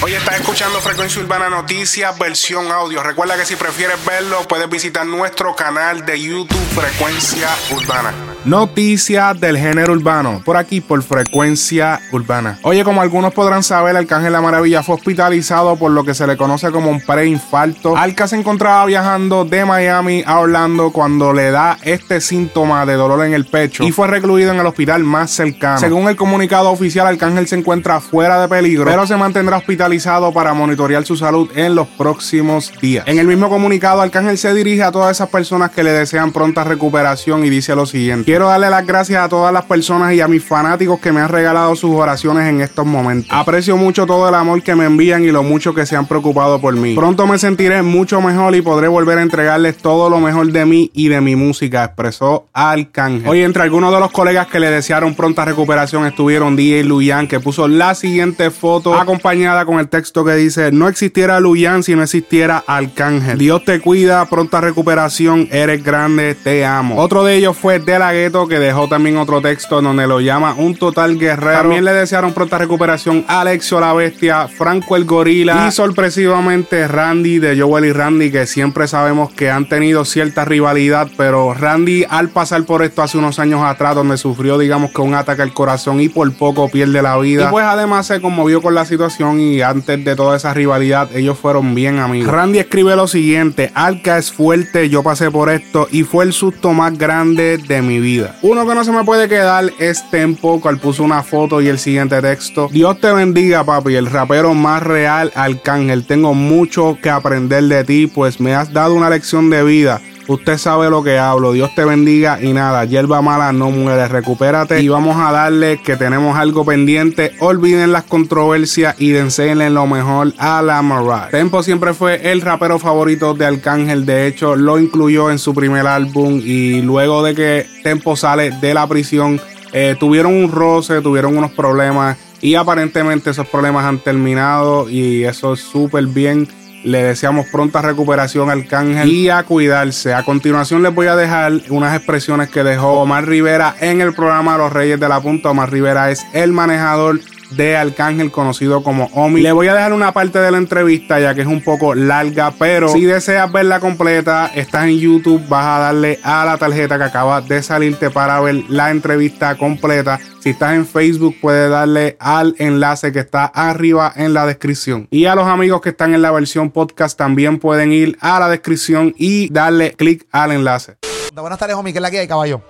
Hoy estás escuchando Frecuencia Urbana Noticias, versión audio. Recuerda que si prefieres verlo, puedes visitar nuestro canal de YouTube Frecuencia Urbana. Noticias del género urbano, por aquí por Frecuencia Urbana. Oye, como algunos podrán saber, Arcángel La Maravilla fue hospitalizado por lo que se le conoce como un preinfarto. Alca se encontraba viajando de Miami a Orlando cuando le da este síntoma de dolor en el pecho y fue recluido en el hospital más cercano. Según el comunicado oficial, Arcángel se encuentra fuera de peligro, pero se mantendrá hospitalizado para monitorear su salud en los próximos días. En el mismo comunicado, Arcángel se dirige a todas esas personas que le desean pronta recuperación y dice lo siguiente. Quiero darle las gracias a todas las personas y a mis fanáticos que me han regalado sus oraciones en estos momentos. Aprecio mucho todo el amor que me envían y lo mucho que se han preocupado por mí. Pronto me sentiré mucho mejor y podré volver a entregarles todo lo mejor de mí y de mi música, expresó Arcángel. Hoy entre algunos de los colegas que le desearon pronta recuperación estuvieron DJ Luyan que puso la siguiente foto acompañada con el texto que dice, no existiera Luyan si no existiera Arcángel. Dios te cuida, pronta recuperación, eres grande, te amo. Otro de ellos fue De La Gueto, que dejó también otro texto donde lo llama un total guerrero. También le desearon pronta recuperación a Alexio la Bestia, Franco el Gorila y sorpresivamente Randy de Joel y Randy, que siempre sabemos que han tenido cierta rivalidad, pero Randy al pasar por esto hace unos años atrás, donde sufrió digamos que un ataque al corazón y por poco pierde la vida. Y pues además se conmovió con la situación y antes de toda esa rivalidad, ellos fueron bien amigos. Randy escribe lo siguiente: Alca es fuerte, yo pasé por esto y fue el susto más grande de mi vida. Uno que no se me puede quedar es Tempo, cual puso una foto y el siguiente texto: Dios te bendiga, papi, el rapero más real, Arcángel. Tengo mucho que aprender de ti, pues me has dado una lección de vida. Usted sabe lo que hablo. Dios te bendiga y nada, hierba mala no muere. Recupérate y vamos a darle que tenemos algo pendiente. Olviden las controversias y enséñenle lo mejor a la Mariah. Tempo siempre fue el rapero favorito de Arcángel. De hecho, lo incluyó en su primer álbum y luego de que Tempo sale de la prisión, eh, tuvieron un roce, tuvieron unos problemas y aparentemente esos problemas han terminado y eso es súper bien. Le deseamos pronta recuperación al Arcángel y a cuidarse. A continuación les voy a dejar unas expresiones que dejó Omar Rivera en el programa Los Reyes de la Punta. Omar Rivera es el manejador de Arcángel conocido como Omi. Le voy a dejar una parte de la entrevista ya que es un poco larga, pero si deseas verla completa, estás en YouTube, vas a darle a la tarjeta que acaba de salirte para ver la entrevista completa. Si estás en Facebook, puedes darle al enlace que está arriba en la descripción. Y a los amigos que están en la versión podcast también pueden ir a la descripción y darle clic al enlace. Buenas tardes, Omi, ¿qué es la que hay, caballo?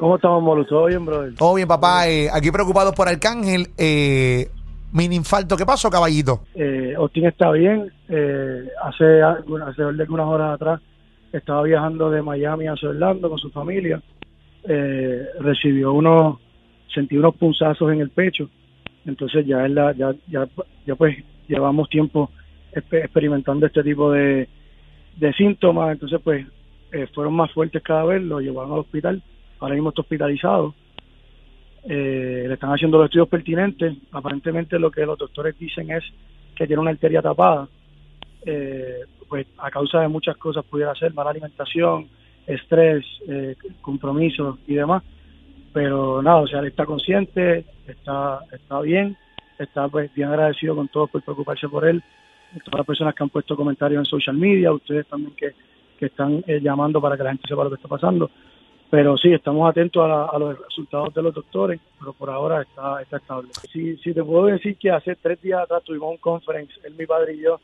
¿Cómo estamos, Molu? ¿Todo bien, brother? Todo bien, papá. Eh, aquí preocupados por Arcángel. Eh, mini infarto. ¿Qué pasó, caballito? Eh, Austin está bien. Eh, hace, hace algunas horas atrás estaba viajando de Miami a Orlando con su familia. Eh, recibió unos, sentí unos punzazos en el pecho. Entonces ya, es la, ya, ya, ya pues llevamos tiempo experimentando este tipo de, de síntomas. Entonces pues eh, fueron más fuertes cada vez. Lo llevaron al hospital ahora mismo está hospitalizado. Eh, le están haciendo los estudios pertinentes. Aparentemente lo que los doctores dicen es que tiene una arteria tapada. Eh, pues a causa de muchas cosas pudiera ser mala alimentación, estrés, eh, compromisos y demás. Pero nada, o sea, él está consciente, está, está bien, está pues bien agradecido con todos por preocuparse por él. Todas las personas que han puesto comentarios en social media, ustedes también que, que están llamando para que la gente sepa lo que está pasando. Pero sí, estamos atentos a, los resultados de los doctores, pero por ahora está, está estable. Sí, sí, te puedo decir que hace tres días atrás tuvimos un conference, él, mi padre y yo,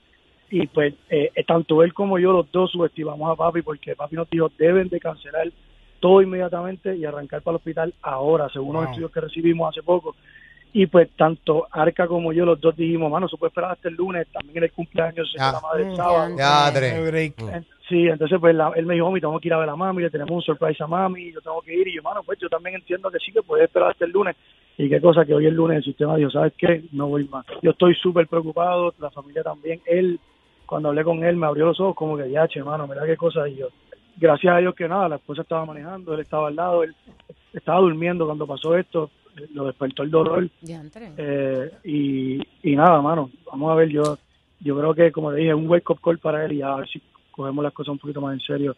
y pues eh, tanto él como yo, los dos subestimamos a papi porque papi nos dijo deben de cancelar todo inmediatamente y arrancar para el hospital ahora, según los estudios que recibimos hace poco. Y pues tanto Arca como yo, los dos dijimos, mano, se puede esperar hasta el lunes, también en el cumpleaños de la madre del sábado. Ya, Sí, entonces pues él me dijo, mami, tengo que ir a ver a mami, le tenemos un surprise a mami, yo tengo que ir. Y yo, mano, pues yo también entiendo que sí, que puede esperar hasta el lunes. Y qué cosa que hoy el lunes el sistema dijo, ¿sabes qué? No voy más. Yo estoy súper preocupado, la familia también. Él, cuando hablé con él, me abrió los ojos como que, ya, che, mano, mira qué cosa. Y yo, gracias a Dios que nada, la esposa estaba manejando, él estaba al lado, él estaba durmiendo cuando pasó esto, lo despertó el dolor. Eh, y, y nada, mano, vamos a ver, yo yo creo que, como le dije, un wake-up call para él y a ver si cogemos las cosas un poquito más en serio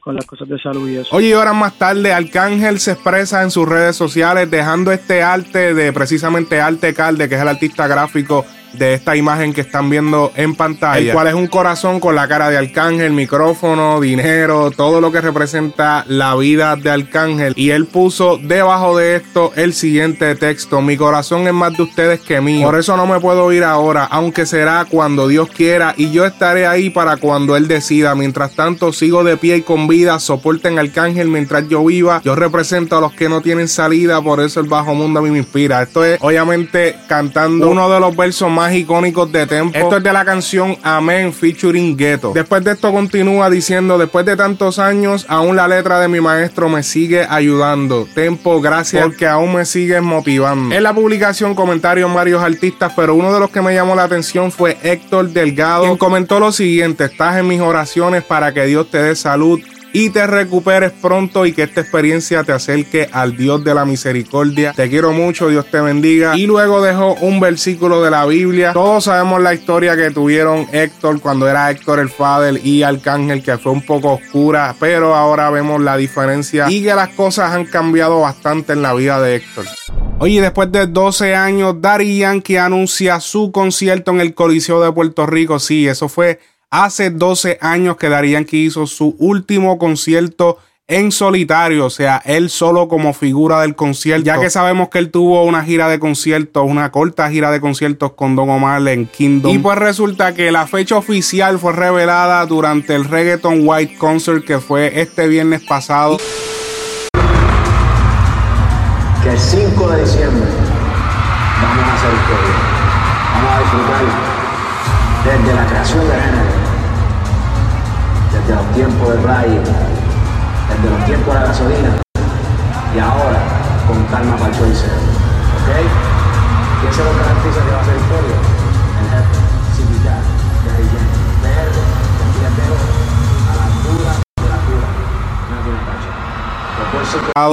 con las cosas de salud y eso. Oye, horas más tarde, Arcángel se expresa en sus redes sociales dejando este arte de precisamente Arte Calde, que es el artista gráfico de esta imagen que están viendo en pantalla, el cual es un corazón con la cara de Arcángel, micrófono, dinero, todo lo que representa la vida de Arcángel. Y él puso debajo de esto el siguiente texto, mi corazón es más de ustedes que mío, por eso no me puedo ir ahora, aunque será cuando Dios quiera y yo estaré ahí para cuando Él decida. Mientras tanto, sigo de pie y con vida, soporten Arcángel mientras yo viva, yo represento a los que no tienen salida, por eso el bajo mundo a mí me inspira. Esto es obviamente cantando uno de los versos más icónicos de Tempo. Esto es de la canción Amén featuring Ghetto. Después de esto continúa diciendo, después de tantos años, aún la letra de mi maestro me sigue ayudando. Tempo, gracias porque aún me sigues motivando. En la publicación comentarios varios artistas, pero uno de los que me llamó la atención fue Héctor Delgado, quien comentó lo siguiente, estás en mis oraciones para que Dios te dé salud y te recuperes pronto y que esta experiencia te acerque al Dios de la misericordia. Te quiero mucho, Dios te bendiga. Y luego dejó un versículo de la Biblia. Todos sabemos la historia que tuvieron Héctor cuando era Héctor el Father y Arcángel, que fue un poco oscura, pero ahora vemos la diferencia y que las cosas han cambiado bastante en la vida de Héctor. Oye, después de 12 años, Daddy Yankee anuncia su concierto en el Coliseo de Puerto Rico. Sí, eso fue Hace 12 años que Darían que hizo su último concierto en solitario, o sea, él solo como figura del concierto, ya que sabemos que él tuvo una gira de conciertos, una corta gira de conciertos con Don Omar en Kingdom. Y pues resulta que la fecha oficial fue revelada durante el Reggaeton White Concert que fue este viernes pasado. Que el 5 de diciembre vamos a hacer todo. Vamos a disfrutar desde la creación de desde los tiempos del rayo, desde los tiempos de la gasolina y ahora con calma para el show ¿Ok? ¿Quién se lo garantiza que va a ser historia? El jefe, Civitar, de verde, a la altura de la cura,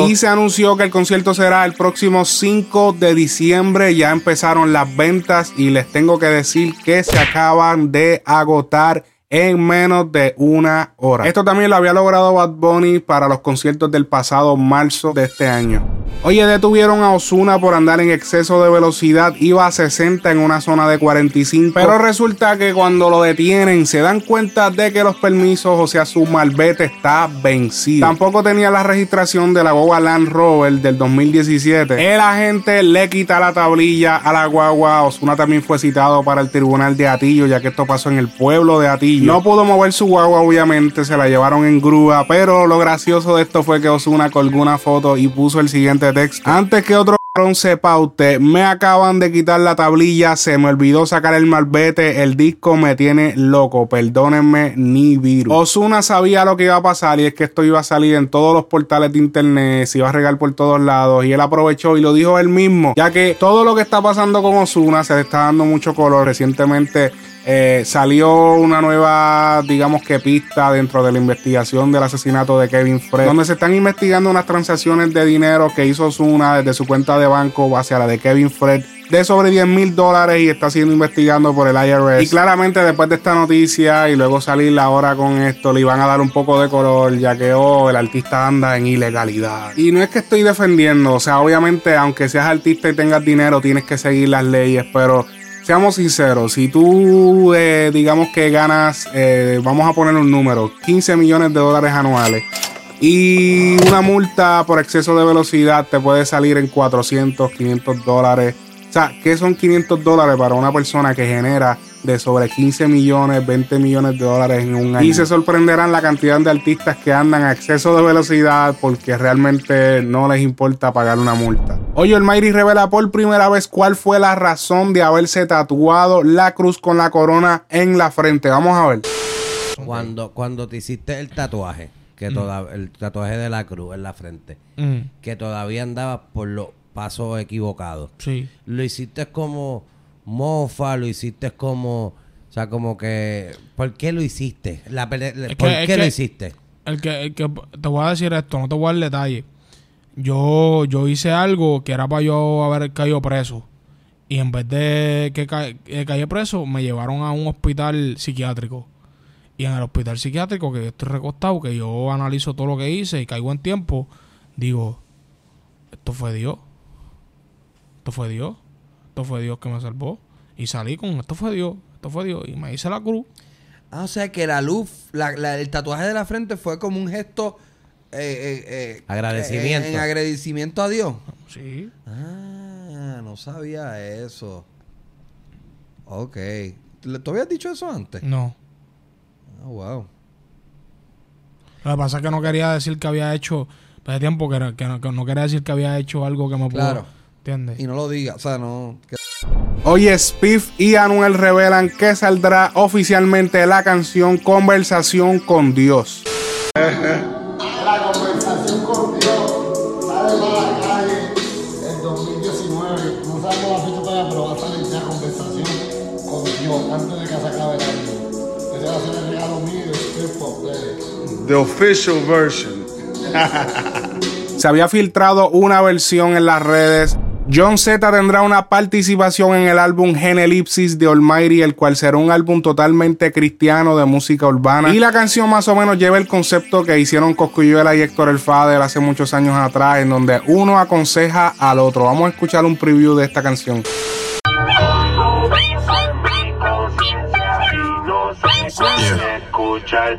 y se anunció que el concierto será el próximo 5 de diciembre. Ya empezaron las ventas y les tengo que decir que se acaban de agotar en menos de una hora. Esto también lo había logrado Bad Bunny para los conciertos del pasado marzo de este año. Oye, detuvieron a Osuna por andar en exceso de velocidad, iba a 60 en una zona de 45, pero resulta que cuando lo detienen se dan cuenta de que los permisos, o sea, su malvete está vencido. Tampoco tenía la registración de la guagua Land Rover del 2017. El agente le quita la tablilla a la guagua. Osuna también fue citado para el tribunal de Atillo, ya que esto pasó en el pueblo de Atillo. No pudo mover su guagua, obviamente, se la llevaron en grúa, pero lo gracioso de esto fue que Osuna colgó una foto y puso el siguiente texto. Antes que otro sepa usted, me acaban de quitar la tablilla, se me olvidó sacar el malvete, el disco me tiene loco, perdónenme, ni virus. Osuna sabía lo que iba a pasar y es que esto iba a salir en todos los portales de internet, se iba a regar por todos lados y él aprovechó y lo dijo él mismo, ya que todo lo que está pasando con Osuna se le está dando mucho color recientemente eh, salió una nueva, digamos que pista dentro de la investigación del asesinato de Kevin Fred, donde se están investigando unas transacciones de dinero que hizo Zuna desde su cuenta de banco hacia la de Kevin Fred de sobre 10 mil dólares y está siendo investigado por el IRS. Y claramente después de esta noticia y luego salir la hora con esto, le iban a dar un poco de color, ya que oh, el artista anda en ilegalidad. Y no es que estoy defendiendo, o sea, obviamente, aunque seas artista y tengas dinero, tienes que seguir las leyes, pero seamos sinceros, si tú eh, digamos que ganas, eh, vamos a poner un número, 15 millones de dólares anuales y una multa por exceso de velocidad te puede salir en 400, 500 dólares. O sea, ¿qué son 500 dólares para una persona que genera de sobre 15 millones, 20 millones de dólares en un año. Y se sorprenderán la cantidad de artistas que andan a exceso de velocidad porque realmente no les importa pagar una multa. Hoy el Mayri revela por primera vez cuál fue la razón de haberse tatuado la cruz con la corona en la frente. Vamos a ver. Cuando, cuando te hiciste el tatuaje, que mm. el tatuaje de la cruz en la frente, mm. que todavía andaba por los pasos equivocados. Sí. Lo hiciste como mofa, lo hiciste como... O sea, como que... ¿Por qué lo hiciste? La, ¿Por qué lo hiciste? El que, que, te voy a decir esto, no te voy a dar detalle. Yo, yo hice algo que era para yo haber caído preso. Y en vez de que ca preso, me llevaron a un hospital psiquiátrico. Y en el hospital psiquiátrico, que yo estoy recostado, que yo analizo todo lo que hice y caigo en tiempo, digo, esto fue Dios. Esto fue Dios. Esto fue Dios que me salvó. Y salí con esto fue Dios, esto fue Dios. Y me hice la cruz. Ah, o sea que la luz, la- la- el tatuaje de la frente fue como un gesto. eh, eh, eh, Agradecimiento. eh, en agradecimiento a Dios. Sí. Ah, no sabía eso. Ok. ¿Le- ¿Tú habías dicho eso antes? No. Ah, wow. Lo que pasa es que no quería decir que había hecho. Hace tiempo que, era- que no, que no quería decir que había hecho algo que me pudo. Claro. ¿Entiendes? Y no lo diga, o sea, no. que- Oye, Spiff y Anuel revelan que saldrá oficialmente la canción Conversación con Dios. La conversación con Dios sale para la calle el 2019. No sabemos la fecha todavía, pero va a salir ya conversación con Dios antes de que se acabe el año. Ese va a ser el regalo mío de. The official version. Se había filtrado una versión en las redes. John Z tendrá una participación en el álbum Genelipsis de Almighty, el cual será un álbum totalmente cristiano de música urbana. Y la canción más o menos lleva el concepto que hicieron Coscuyuela y Héctor El Fader hace muchos años atrás, en donde uno aconseja al otro. Vamos a escuchar un preview de esta canción.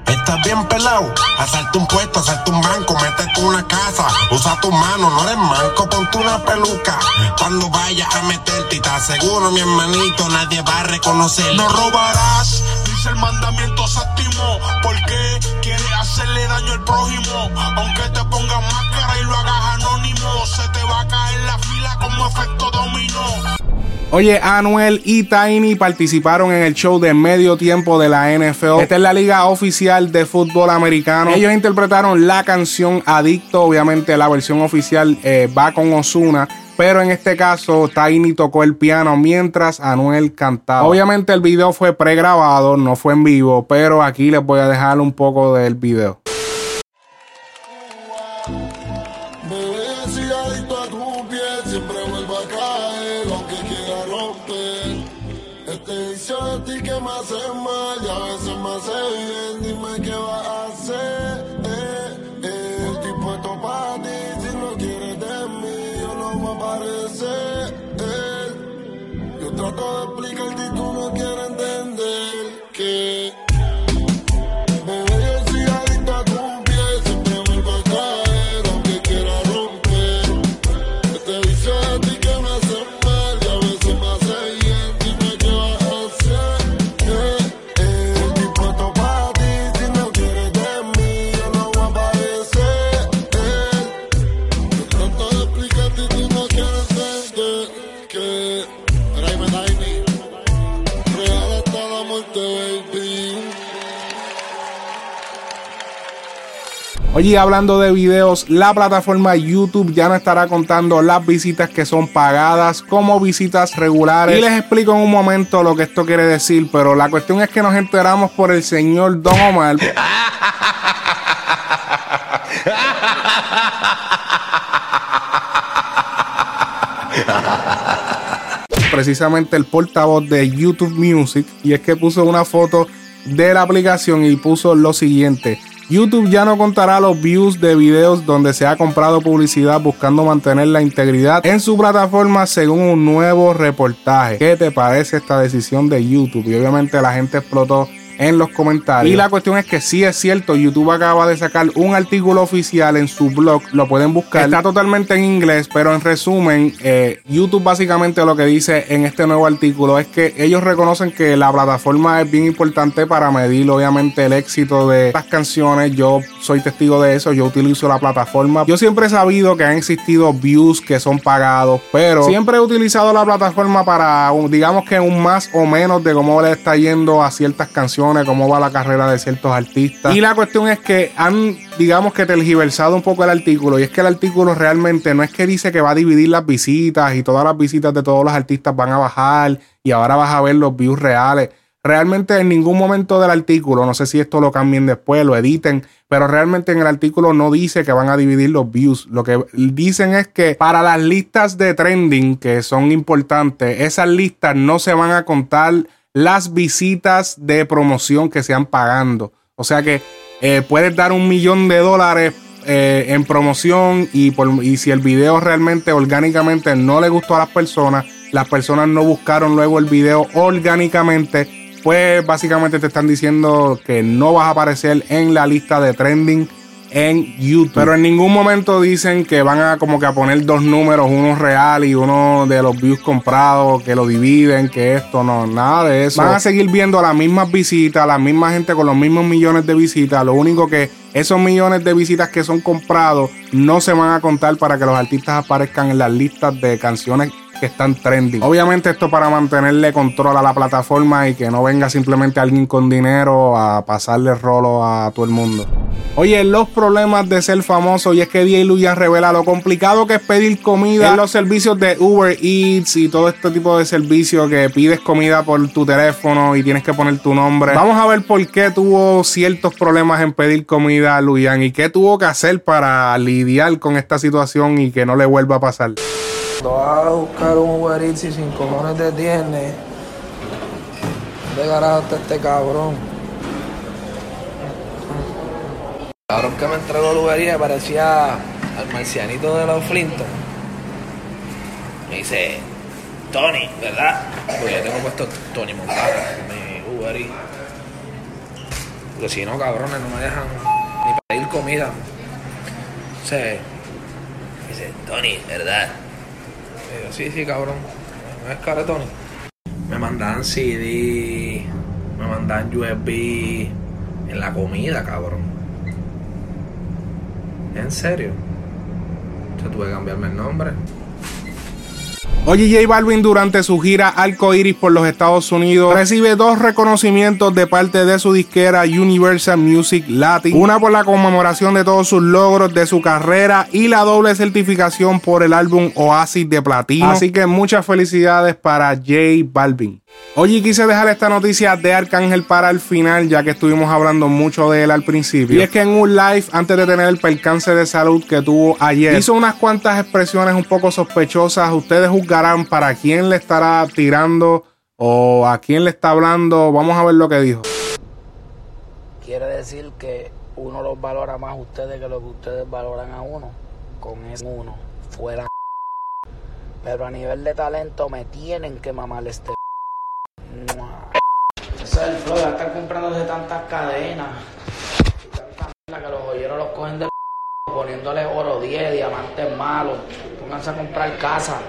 Estás bien pelado, asalta un puesto, asalta un banco, métete una casa, usa tu mano, no eres manco, ponte una peluca. Cuando vayas a meterte y te aseguro, mi hermanito, nadie va a reconocer. No robarás, dice el mandamiento séptimo, porque quieres hacerle daño al prójimo. Aunque te pongas máscara y lo hagas anónimo, se te va a caer la fila como efecto dominó. Oye, Anuel y Tiny participaron en el show de medio tiempo de la NFL. Esta es la liga oficial de fútbol americano. Ellos interpretaron la canción Adicto. Obviamente la versión oficial eh, va con Osuna. Pero en este caso, Tiny tocó el piano mientras Anuel cantaba. Obviamente el video fue pregrabado, no fue en vivo. Pero aquí les voy a dejar un poco del video. Bebé, si adicto a tu piel, siempre vuelvo a caer. Este vicio de ti que me hace mal y a veces me hace bien, dime qué vas a hacer. Eh, eh, estoy puesto para ti, si no quieres de mí, yo no voy a aparecer. Eh, yo trato de Oye, hablando de videos, la plataforma YouTube ya no estará contando las visitas que son pagadas como visitas regulares. Y les explico en un momento lo que esto quiere decir, pero la cuestión es que nos enteramos por el señor Don Omar. precisamente el portavoz de YouTube Music y es que puso una foto de la aplicación y puso lo siguiente. YouTube ya no contará los views de videos donde se ha comprado publicidad buscando mantener la integridad en su plataforma según un nuevo reportaje. ¿Qué te parece esta decisión de YouTube? Y obviamente la gente explotó en los comentarios. Y la cuestión es que sí es cierto, YouTube acaba de sacar un artículo oficial en su blog, lo pueden buscar. Está totalmente en inglés, pero en resumen, eh, YouTube básicamente lo que dice en este nuevo artículo es que ellos reconocen que la plataforma es bien importante para medir obviamente el éxito de estas canciones. Yo soy testigo de eso, yo utilizo la plataforma. Yo siempre he sabido que han existido views que son pagados, pero siempre he utilizado la plataforma para, digamos que un más o menos de cómo le está yendo a ciertas canciones, cómo va la carrera de ciertos artistas. Y la cuestión es que han, digamos que tergiversado un poco el artículo. Y es que el artículo realmente no es que dice que va a dividir las visitas y todas las visitas de todos los artistas van a bajar y ahora vas a ver los views reales. Realmente en ningún momento del artículo, no sé si esto lo cambien después, lo editen, pero realmente en el artículo no dice que van a dividir los views. Lo que dicen es que para las listas de trending que son importantes, esas listas no se van a contar las visitas de promoción que se han pagando. O sea que eh, puedes dar un millón de dólares eh, en promoción y, por- y si el video realmente orgánicamente no le gustó a las personas, las personas no buscaron luego el video orgánicamente, pues básicamente te están diciendo que no vas a aparecer en la lista de trending en YouTube. Pero en ningún momento dicen que van a como que a poner dos números, uno real y uno de los views comprados, que lo dividen, que esto, no, nada de eso. Van a seguir viendo las mismas visitas, la misma gente con los mismos millones de visitas. Lo único que esos millones de visitas que son comprados no se van a contar para que los artistas aparezcan en las listas de canciones que están trending. Obviamente esto para mantenerle control a la plataforma y que no venga simplemente alguien con dinero a pasarle rolo a todo el mundo. Oye, los problemas de ser famoso y es que DJ Luyan revela lo complicado que es pedir comida en los servicios de Uber Eats y todo este tipo de servicios que pides comida por tu teléfono y tienes que poner tu nombre. Vamos a ver por qué tuvo ciertos problemas en pedir comida a Luyan y qué tuvo que hacer para lidiar con esta situación y que no le vuelva a pasar. Vas a buscar un Uber Eats y sin cojones te tiene. ¿Dónde carajo está este cabrón? El cabrón que me entregó el Uber Eats parecía al marcianito de los Flinton. Me dice, Tony, ¿verdad? Pues yo tengo puesto Tony Montana mi Uber Eats. Porque si no, cabrones, no me dejan ni pedir comida. O dice, Tony, ¿verdad? Yo, sí, sí, cabrón. No es caretón. Me mandan CD, me mandan USB en la comida, cabrón. ¿En serio? Yo tuve que cambiarme el nombre. Oye, J Balvin durante su gira Iris por los Estados Unidos recibe dos reconocimientos de parte de su disquera Universal Music Latin. Una por la conmemoración de todos sus logros de su carrera y la doble certificación por el álbum Oasis de Platino. Así que muchas felicidades para J Balvin. Oye, quise dejar esta noticia de Arcángel para el final, ya que estuvimos hablando mucho de él al principio. Y es que en un live, antes de tener el percance de salud que tuvo ayer, hizo unas cuantas expresiones un poco sospechosas. Ustedes para quién le estará tirando o a quién le está hablando. Vamos a ver lo que dijo. Quiere decir que uno los valora más a ustedes que lo que ustedes valoran a uno. Con eso uno, fuera. Pero a nivel de talento me tienen que mamar este ese es el flow, de estar comprando de tantas cadenas. Y tanta que los joyeros los cogen de poniéndole oro 10, diamantes malos. Pónganse a comprar casa.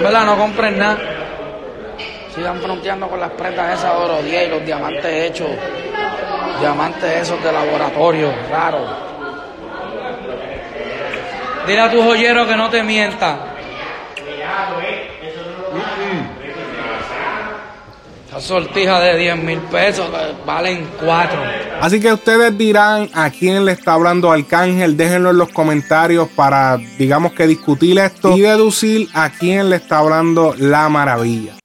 ¿Verdad? No compren nada. Sigan fronteando con las prendas esas oro 10 y los diamantes hechos. Diamantes esos de laboratorio, raro. Dile a tu joyero que no te mienta. Esa sortija de 10 mil pesos valen 4. Así que ustedes dirán a quién le está hablando Arcángel. Déjenlo en los comentarios para, digamos que discutir esto y deducir a quién le está hablando la maravilla.